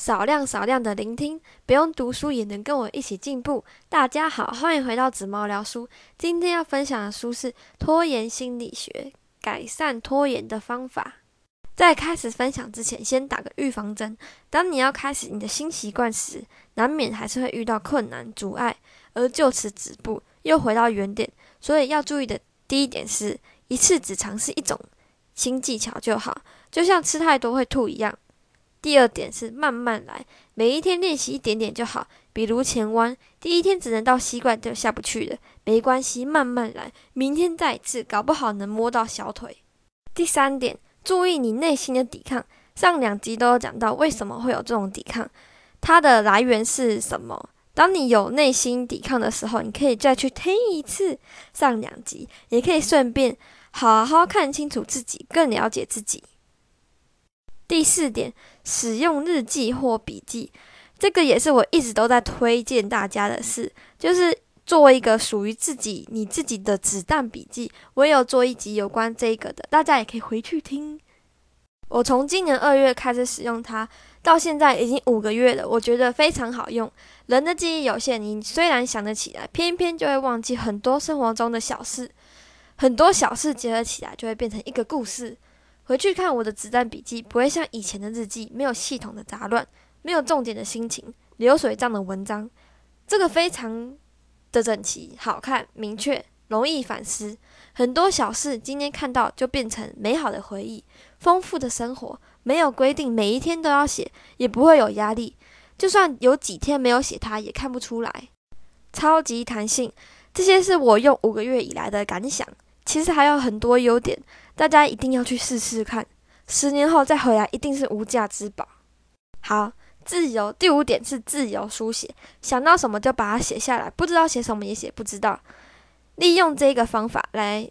少量少量的聆听，不用读书也能跟我一起进步。大家好，欢迎回到紫猫聊书。今天要分享的书是《拖延心理学：改善拖延的方法》。在开始分享之前，先打个预防针。当你要开始你的新习惯时，难免还是会遇到困难、阻碍，而就此止步，又回到原点。所以要注意的第一点是，一次只尝试一种新技巧就好，就像吃太多会吐一样。第二点是慢慢来，每一天练习一点点就好。比如前弯，第一天只能到膝盖就下不去了，没关系，慢慢来，明天再一次，搞不好能摸到小腿。第三点，注意你内心的抵抗。上两集都有讲到为什么会有这种抵抗，它的来源是什么？当你有内心抵抗的时候，你可以再去听一次上两集，也可以顺便好好看清楚自己，更了解自己。第四点，使用日记或笔记，这个也是我一直都在推荐大家的事，就是做一个属于自己、你自己的子弹笔记。我也有做一集有关这个的，大家也可以回去听。我从今年二月开始使用它，到现在已经五个月了，我觉得非常好用。人的记忆有限，你虽然想得起来，偏偏就会忘记很多生活中的小事，很多小事结合起来就会变成一个故事。回去看我的子弹笔记，不会像以前的日记，没有系统的杂乱，没有重点的心情，流水账的文章。这个非常的整齐、好看、明确，容易反思。很多小事今天看到就变成美好的回忆。丰富的生活没有规定每一天都要写，也不会有压力。就算有几天没有写，它也看不出来。超级弹性，这些是我用五个月以来的感想。其实还有很多优点。大家一定要去试试看，十年后再回来一定是无价之宝。好，自由第五点是自由书写，想到什么就把它写下来，不知道写什么也写不知道。利用这个方法来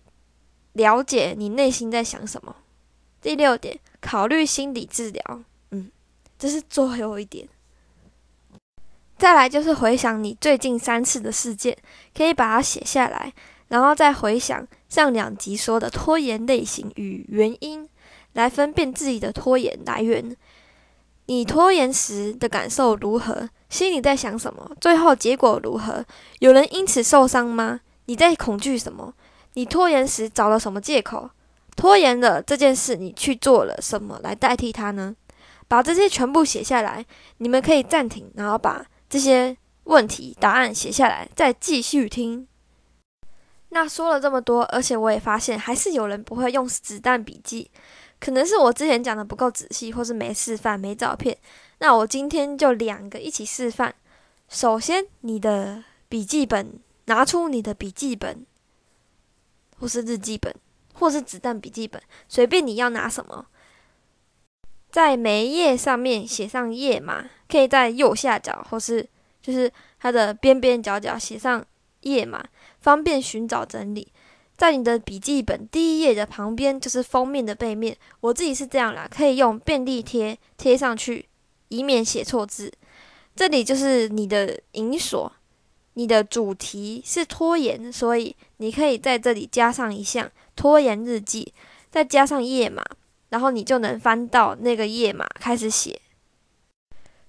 了解你内心在想什么。第六点，考虑心理治疗，嗯，这是最后一点。再来就是回想你最近三次的事件，可以把它写下来。然后再回想上两集说的拖延类型与原因，来分辨自己的拖延来源。你拖延时的感受如何？心里在想什么？最后结果如何？有人因此受伤吗？你在恐惧什么？你拖延时找了什么借口？拖延了这件事，你去做了什么来代替它呢？把这些全部写下来。你们可以暂停，然后把这些问题答案写下来，再继续听。那说了这么多，而且我也发现还是有人不会用子弹笔记，可能是我之前讲的不够仔细，或是没示范、没照片。那我今天就两个一起示范。首先，你的笔记本，拿出你的笔记本，或是日记本，或是子弹笔记本，随便你要拿什么，在每一页上面写上页码，可以在右下角，或是就是它的边边角角写上页码。方便寻找整理，在你的笔记本第一页的旁边就是封面的背面。我自己是这样啦，可以用便利贴贴上去，以免写错字。这里就是你的引锁，你的主题是拖延，所以你可以在这里加上一项拖延日记，再加上页码，然后你就能翻到那个页码开始写。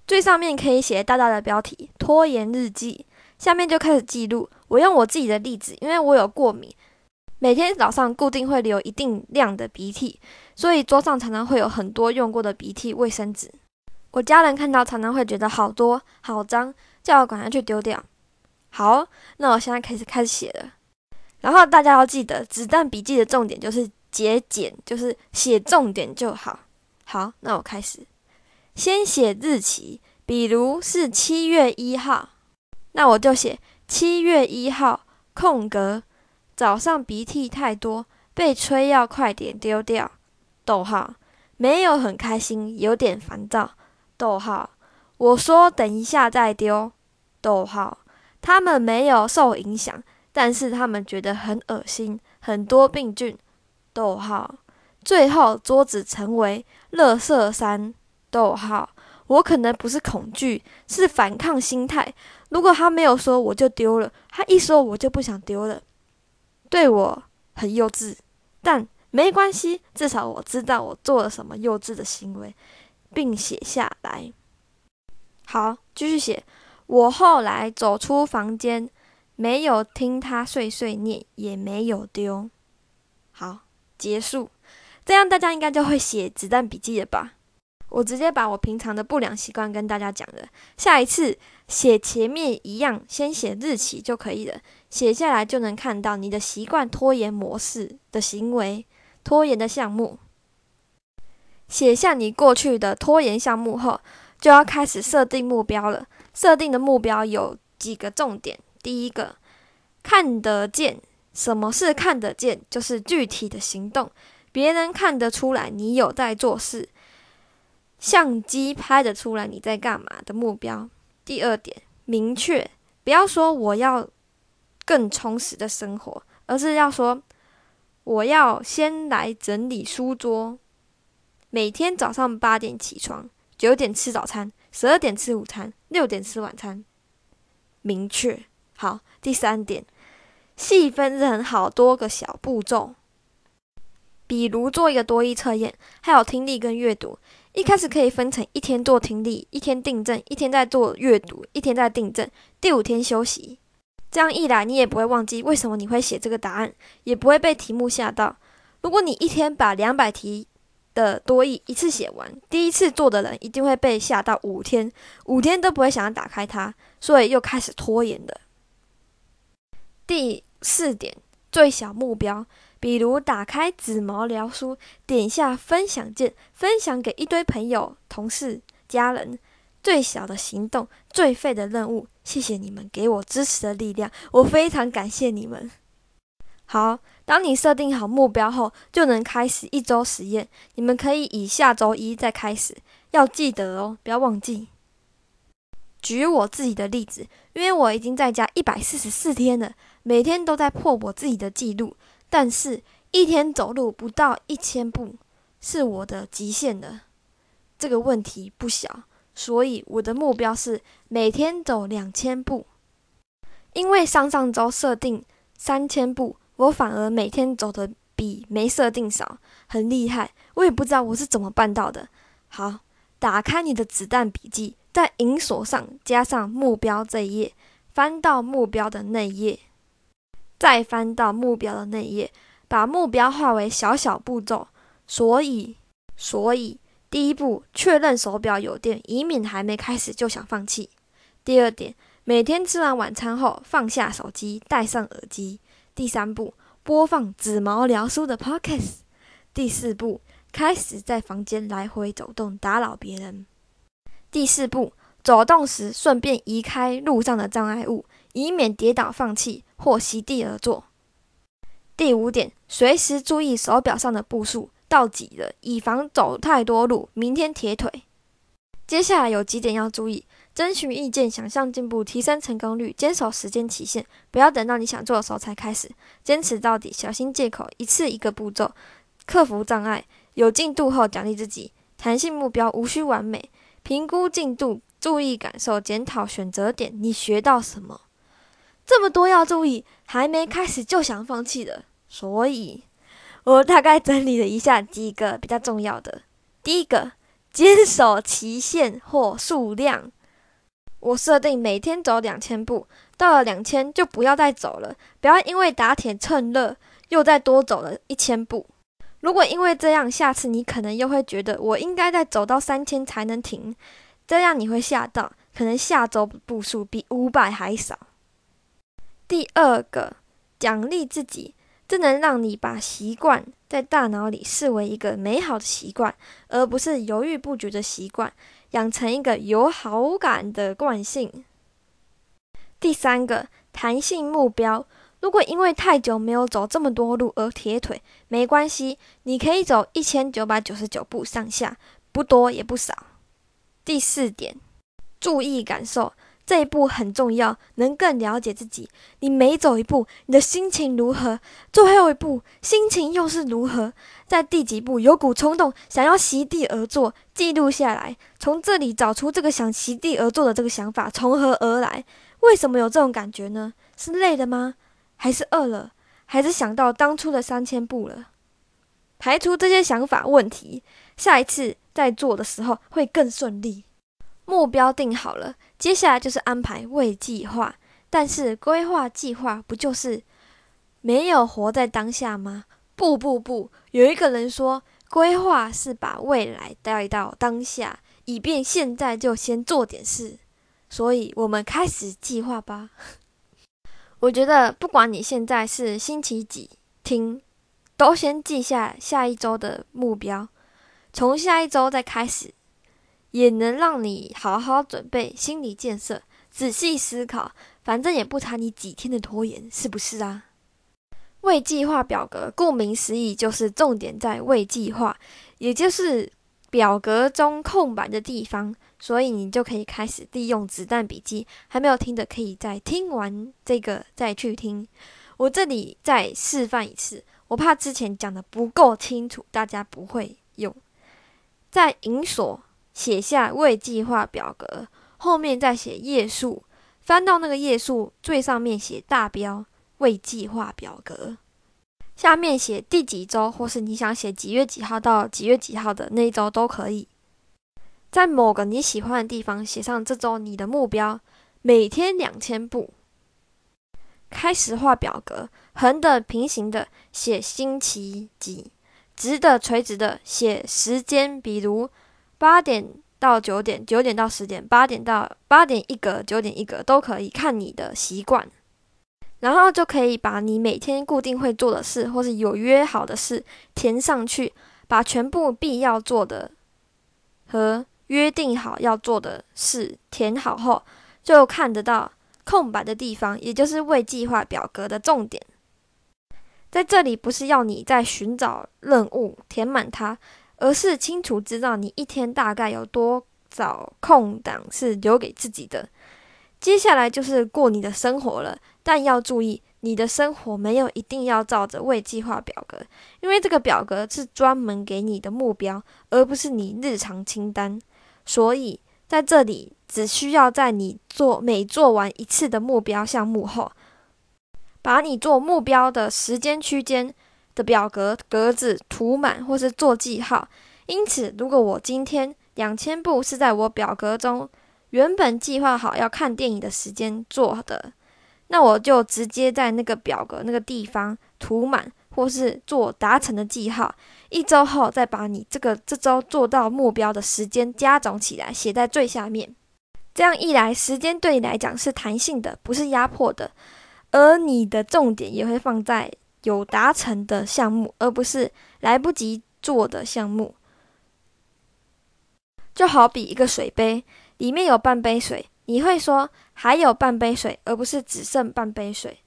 最上面可以写大大的标题“拖延日记”。下面就开始记录。我用我自己的例子，因为我有过敏，每天早上固定会流一定量的鼻涕，所以桌上常常会有很多用过的鼻涕卫生纸。我家人看到常常会觉得好多好脏，叫我赶快去丢掉。好，那我现在开始开始写了。然后大家要记得，子弹笔记的重点就是节俭，就是写重点就好。好，那我开始，先写日期，比如是七月一号。那我就写七月一号空格，早上鼻涕太多，被催要快点丢掉。逗号，没有很开心，有点烦躁。逗号，我说等一下再丢。逗号，他们没有受影响，但是他们觉得很恶心，很多病菌。逗号，最后桌子成为垃圾山。逗号。我可能不是恐惧，是反抗心态。如果他没有说，我就丢了；他一说，我就不想丢了。对我很幼稚，但没关系，至少我知道我做了什么幼稚的行为，并写下来。好，继续写。我后来走出房间，没有听他碎碎念，也没有丢。好，结束。这样大家应该就会写子弹笔记了吧？我直接把我平常的不良习惯跟大家讲了。下一次写前面一样，先写日期就可以了。写下来就能看到你的习惯拖延模式的行为，拖延的项目。写下你过去的拖延项目后，就要开始设定目标了。设定的目标有几个重点：第一个，看得见。什么是看得见？就是具体的行动，别人看得出来你有在做事。相机拍得出来你在干嘛的目标。第二点，明确，不要说我要更充实的生活，而是要说我要先来整理书桌。每天早上八点起床，九点吃早餐，十二点吃午餐，六点吃晚餐。明确。好，第三点，细分成好多个小步骤，比如做一个多义测验，还有听力跟阅读。一开始可以分成一天做听力，一天订正，一天在做阅读，一天在订正，第五天休息。这样一来，你也不会忘记为什么你会写这个答案，也不会被题目吓到。如果你一天把两百题的多义一次写完，第一次做的人一定会被吓到五天，五天都不会想要打开它，所以又开始拖延的。第四点，最小目标。比如打开紫毛聊书，点下分享键，分享给一堆朋友、同事、家人。最小的行动，最废的任务。谢谢你们给我支持的力量，我非常感谢你们。好，当你设定好目标后，就能开始一周实验。你们可以以下周一再开始，要记得哦，不要忘记。举我自己的例子，因为我已经在家一百四十四天了，每天都在破我自己的记录。但是，一天走路不到一千步是我的极限的。这个问题不小，所以我的目标是每天走两千步。因为上上周设定三千步，我反而每天走的比没设定少，很厉害。我也不知道我是怎么办到的。好，打开你的子弹笔记，在银锁上加上目标这一页，翻到目标的那一页。再翻到目标的那页，把目标化为小小步骤。所以，所以第一步，确认手表有电，以免还没开始就想放弃。第二点，每天吃完晚餐后放下手机，戴上耳机。第三步，播放紫毛聊书的 Podcast。第四步，开始在房间来回走动，打扰别人。第四步，走动时顺便移开路上的障碍物。以免跌倒放弃或席地而坐。第五点，随时注意手表上的步数到几了，以防走太多路，明天铁腿。接下来有几点要注意：征询意见，想象进步，提升成功率，坚守时间期限，不要等到你想做的时候才开始，坚持到底，小心借口，一次一个步骤，克服障碍，有进度后奖励自己，弹性目标，无需完美，评估进度，注意感受，检讨选择点，你学到什么？这么多要注意，还没开始就想放弃的，所以我大概整理了一下几个比较重要的。第一个，坚守期限或数量，我设定每天走两千步，到了两千就不要再走了，不要因为打铁趁热又再多走了一千步。如果因为这样，下次你可能又会觉得我应该再走到三千才能停，这样你会吓到，可能下周步数比五百还少。第二个，奖励自己，这能让你把习惯在大脑里视为一个美好的习惯，而不是犹豫不决的习惯，养成一个有好感的惯性。第三个，弹性目标，如果因为太久没有走这么多路而铁腿，没关系，你可以走一千九百九十九步上下，不多也不少。第四点，注意感受。这一步很重要，能更了解自己。你每走一步，你的心情如何？最后一步，心情又是如何？在第几步有股冲动，想要席地而坐，记录下来。从这里找出这个想席地而坐的这个想法从何而来？为什么有这种感觉呢？是累的吗？还是饿了？还是想到当初的三千步了？排除这些想法问题，下一次在做的时候会更顺利。目标定好了，接下来就是安排未计划。但是规划计划不就是没有活在当下吗？不不不，有一个人说，规划是把未来带到当下，以便现在就先做点事。所以，我们开始计划吧。我觉得，不管你现在是星期几听，都先记下下一周的目标，从下一周再开始，也能让你好好准备心理建设，仔细思考。反正也不差你几天的拖延，是不是啊？未计划表格，顾名思义，就是重点在未计划，也就是表格中空白的地方。所以你就可以开始利用子弹笔记。还没有听的，可以再听完这个再去听。我这里再示范一次，我怕之前讲的不够清楚，大家不会用。在银锁写下未计划表格，后面再写页数。翻到那个页数最上面写大标未计划表格，下面写第几周，或是你想写几月几号到几月几号的那一周都可以。在某个你喜欢的地方写上这周你的目标，每天两千步。开始画表格，横的、平行的写星期几，直的、垂直的写时间，比如八点。到九点，九点到十点，八点到八点一格，九点一格都可以，看你的习惯。然后就可以把你每天固定会做的事，或是有约好的事填上去，把全部必要做的和约定好要做的事填好后，就看得到空白的地方，也就是未计划表格的重点。在这里不是要你在寻找任务填满它。而是清楚知道你一天大概有多少空档是留给自己的。接下来就是过你的生活了，但要注意，你的生活没有一定要照着未计划表格，因为这个表格是专门给你的目标，而不是你日常清单。所以在这里，只需要在你做每做完一次的目标项目后，把你做目标的时间区间。的表格格子涂满或是做记号，因此，如果我今天两千步是在我表格中原本计划好要看电影的时间做的，那我就直接在那个表格那个地方涂满或是做达成的记号。一周后再把你这个这周做到目标的时间加总起来写在最下面。这样一来，时间对你来讲是弹性的，不是压迫的，而你的重点也会放在。有达成的项目，而不是来不及做的项目。就好比一个水杯，里面有半杯水，你会说还有半杯水，而不是只剩半杯水。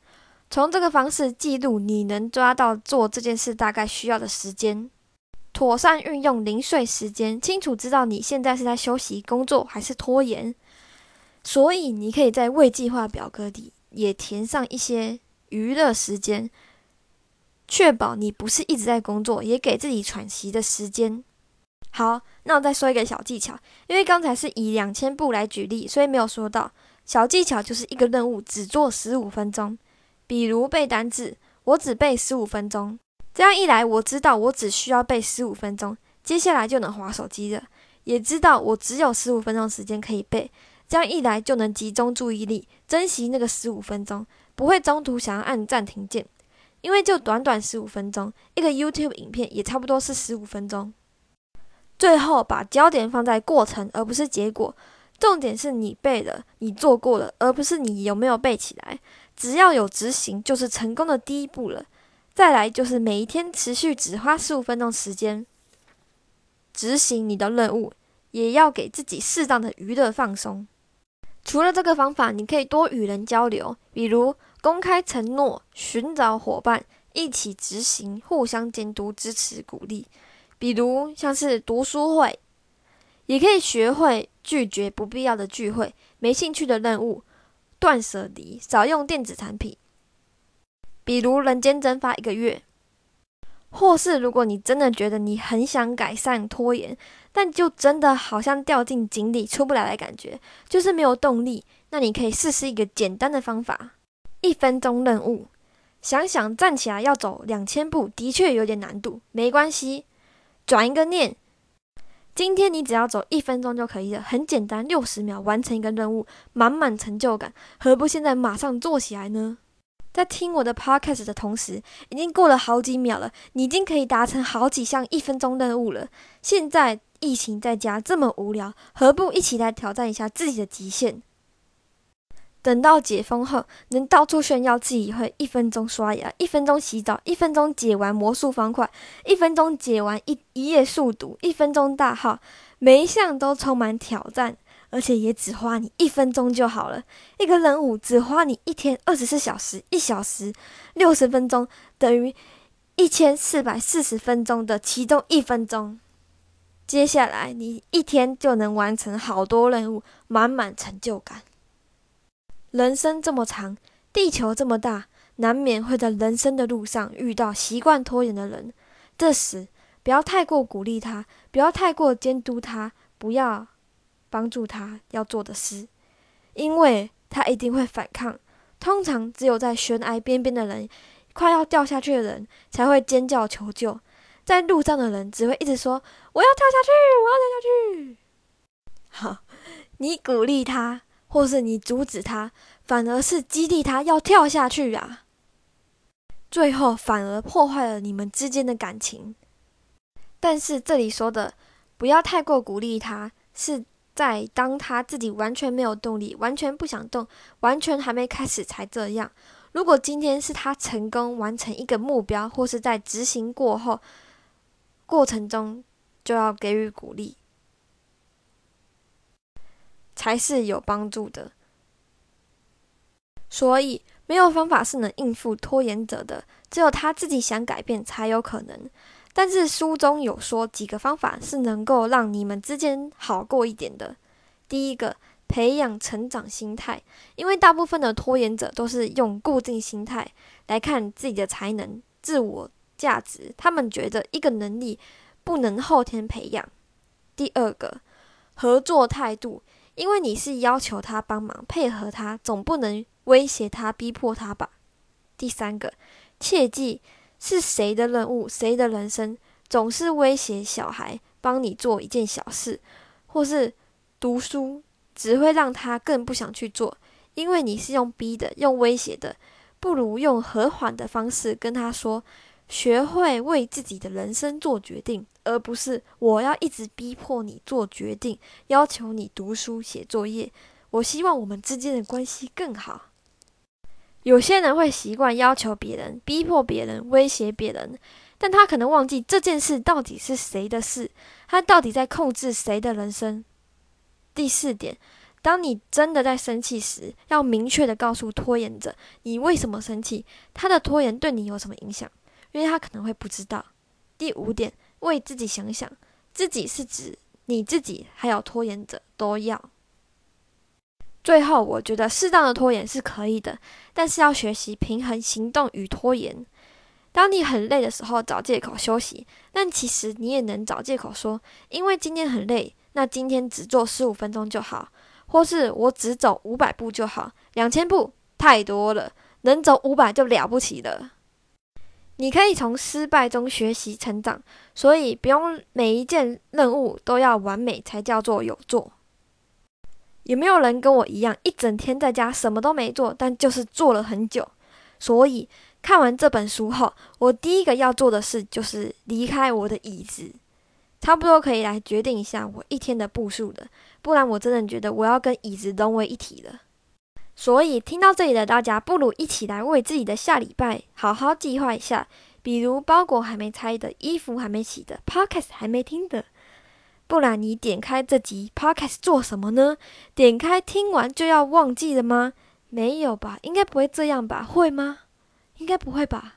从这个方式记录你能抓到做这件事大概需要的时间，妥善运用零碎时间，清楚知道你现在是在休息、工作还是拖延。所以你可以在未计划表格里也填上一些娱乐时间。确保你不是一直在工作，也给自己喘息的时间。好，那我再说一个小技巧，因为刚才是以两千步来举例，所以没有说到小技巧，就是一个任务只做十五分钟。比如背单字，我只背十五分钟。这样一来，我知道我只需要背十五分钟，接下来就能划手机了，也知道我只有十五分钟时间可以背。这样一来，就能集中注意力，珍惜那个十五分钟，不会中途想要按暂停键。因为就短短十五分钟，一个 YouTube 影片也差不多是十五分钟。最后把焦点放在过程，而不是结果。重点是你背了，你做过了，而不是你有没有背起来。只要有执行，就是成功的第一步了。再来就是每一天持续只花十五分钟时间执行你的任务，也要给自己适当的娱乐放松。除了这个方法，你可以多与人交流，比如。公开承诺，寻找伙伴，一起执行，互相监督、支持、鼓励。比如像是读书会，也可以学会拒绝不必要的聚会、没兴趣的任务，断舍离，少用电子产品。比如人间蒸发一个月，或是如果你真的觉得你很想改善拖延，但就真的好像掉进井里出不来的感觉，就是没有动力，那你可以试试一个简单的方法。一分钟任务，想想站起来要走两千步，的确有点难度。没关系，转一个念，今天你只要走一分钟就可以了，很简单，六十秒完成一个任务，满满成就感，何不现在马上做起来呢？在听我的 podcast 的同时，已经过了好几秒了，你已经可以达成好几项一分钟任务了。现在疫情在家这么无聊，何不一起来挑战一下自己的极限？等到解封后，能到处炫耀自己会一分钟刷牙、一分钟洗澡、一分钟解完魔术方块、一分钟解完一一页速读、一分钟大号，每一项都充满挑战，而且也只花你一分钟就好了。一个任务只花你一天二十四小时，一小时六十分钟，等于一千四百四十分钟的其中一分钟。接下来你一天就能完成好多任务，满满成就感。人生这么长，地球这么大，难免会在人生的路上遇到习惯拖延的人。这时，不要太过鼓励他，不要太过监督他，不要帮助他要做的事，因为他一定会反抗。通常只有在悬崖边边的人，快要掉下去的人，才会尖叫求救。在路上的人只会一直说：“我要跳下去，我要跳下去。”好，你鼓励他。或是你阻止他，反而是激励他要跳下去啊！最后反而破坏了你们之间的感情。但是这里说的不要太过鼓励他，是在当他自己完全没有动力、完全不想动、完全还没开始才这样。如果今天是他成功完成一个目标，或是在执行过后过程中，就要给予鼓励。才是有帮助的，所以没有方法是能应付拖延者的，只有他自己想改变才有可能。但是书中有说几个方法是能够让你们之间好过一点的。第一个，培养成长心态，因为大部分的拖延者都是用固定心态来看自己的才能、自我价值，他们觉得一个能力不能后天培养。第二个，合作态度。因为你是要求他帮忙配合他，总不能威胁他、逼迫他吧？第三个，切记是谁的任务、谁的人生，总是威胁小孩帮你做一件小事，或是读书，只会让他更不想去做。因为你是用逼的、用威胁的，不如用和缓的方式跟他说。学会为自己的人生做决定，而不是我要一直逼迫你做决定，要求你读书写作业。我希望我们之间的关系更好。有些人会习惯要求别人、逼迫别人、威胁别人，但他可能忘记这件事到底是谁的事，他到底在控制谁的人生。第四点，当你真的在生气时，要明确的告诉拖延者你为什么生气，他的拖延对你有什么影响。因为他可能会不知道。第五点，为自己想想，自己是指你自己，还有拖延者都要。最后，我觉得适当的拖延是可以的，但是要学习平衡行动与拖延。当你很累的时候，找借口休息，但其实你也能找借口说，因为今天很累，那今天只做十五分钟就好，或是我只走五百步就好，两千步太多了，能走五百就了不起了。你可以从失败中学习成长，所以不用每一件任务都要完美才叫做有做。有没有人跟我一样，一整天在家什么都没做，但就是做了很久？所以看完这本书后，我第一个要做的事就是离开我的椅子，差不多可以来决定一下我一天的步数了，不然我真的觉得我要跟椅子融为一体了。所以听到这里的大家，不如一起来为自己的下礼拜好好计划一下。比如包裹还没拆的，衣服还没洗的，podcast 还没听的。不然你点开这集 podcast 做什么呢？点开听完就要忘记了吗？没有吧，应该不会这样吧？会吗？应该不会吧。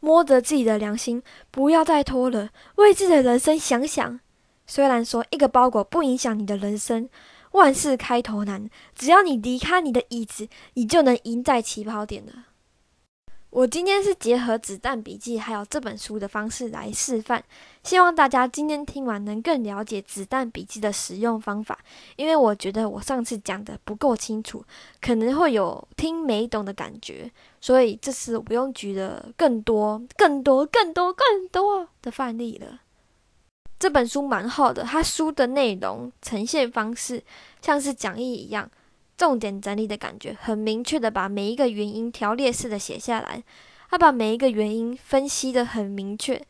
摸着自己的良心，不要再拖了，为自己的人生想想。虽然说一个包裹不影响你的人生。万事开头难，只要你离开你的椅子，你就能赢在起跑点了。我今天是结合子弹笔记还有这本书的方式来示范，希望大家今天听完能更了解子弹笔记的使用方法。因为我觉得我上次讲的不够清楚，可能会有听没懂的感觉，所以这次我不用举的更多、更多、更多、更多的范例了。这本书蛮厚的，它书的内容呈现方式像是讲义一样，重点整理的感觉很明确的把每一个原因条列式的写下来。他把每一个原因分析的很明确，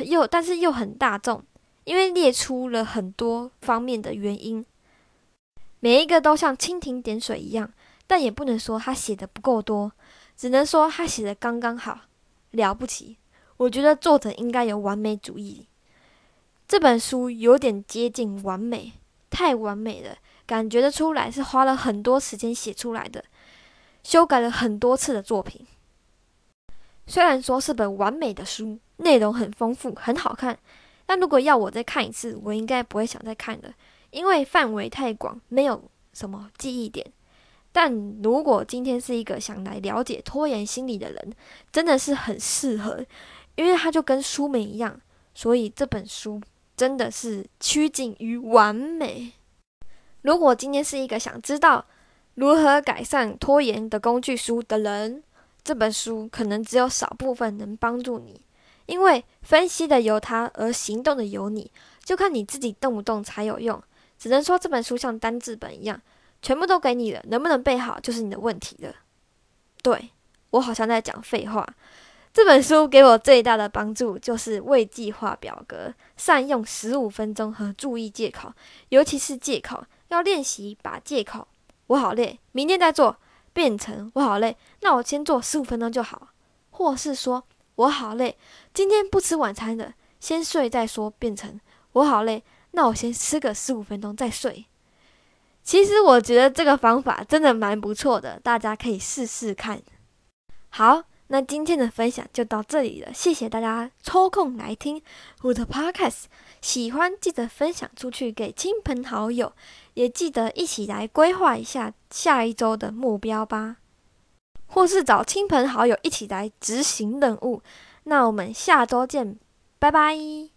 又但是又很大众，因为列出了很多方面的原因，每一个都像蜻蜓点水一样，但也不能说他写的不够多，只能说他写的刚刚好，了不起。我觉得作者应该有完美主义。这本书有点接近完美，太完美了，感觉得出来是花了很多时间写出来的，修改了很多次的作品。虽然说是本完美的书，内容很丰富，很好看，但如果要我再看一次，我应该不会想再看的，因为范围太广，没有什么记忆点。但如果今天是一个想来了解拖延心理的人，真的是很适合，因为它就跟书名一样，所以这本书。真的是趋近于完美。如果今天是一个想知道如何改善拖延的工具书的人，这本书可能只有少部分能帮助你，因为分析的由他，而行动的由你，就看你自己动不动才有用。只能说这本书像单字本一样，全部都给你了，能不能背好就是你的问题了。对我好像在讲废话。这本书给我最大的帮助就是未计划表格，善用十五分钟和注意借口，尤其是借口要练习把借口“我好累，明天再做”变成“我好累，那我先做十五分钟就好”，或是说“我好累，今天不吃晚餐的，先睡再说”变成“我好累，那我先吃个十五分钟再睡”。其实我觉得这个方法真的蛮不错的，大家可以试试看。好。那今天的分享就到这里了，谢谢大家抽空来听我的 podcast，喜欢记得分享出去给亲朋好友，也记得一起来规划一下下一周的目标吧，或是找亲朋好友一起来执行任务。那我们下周见，拜拜。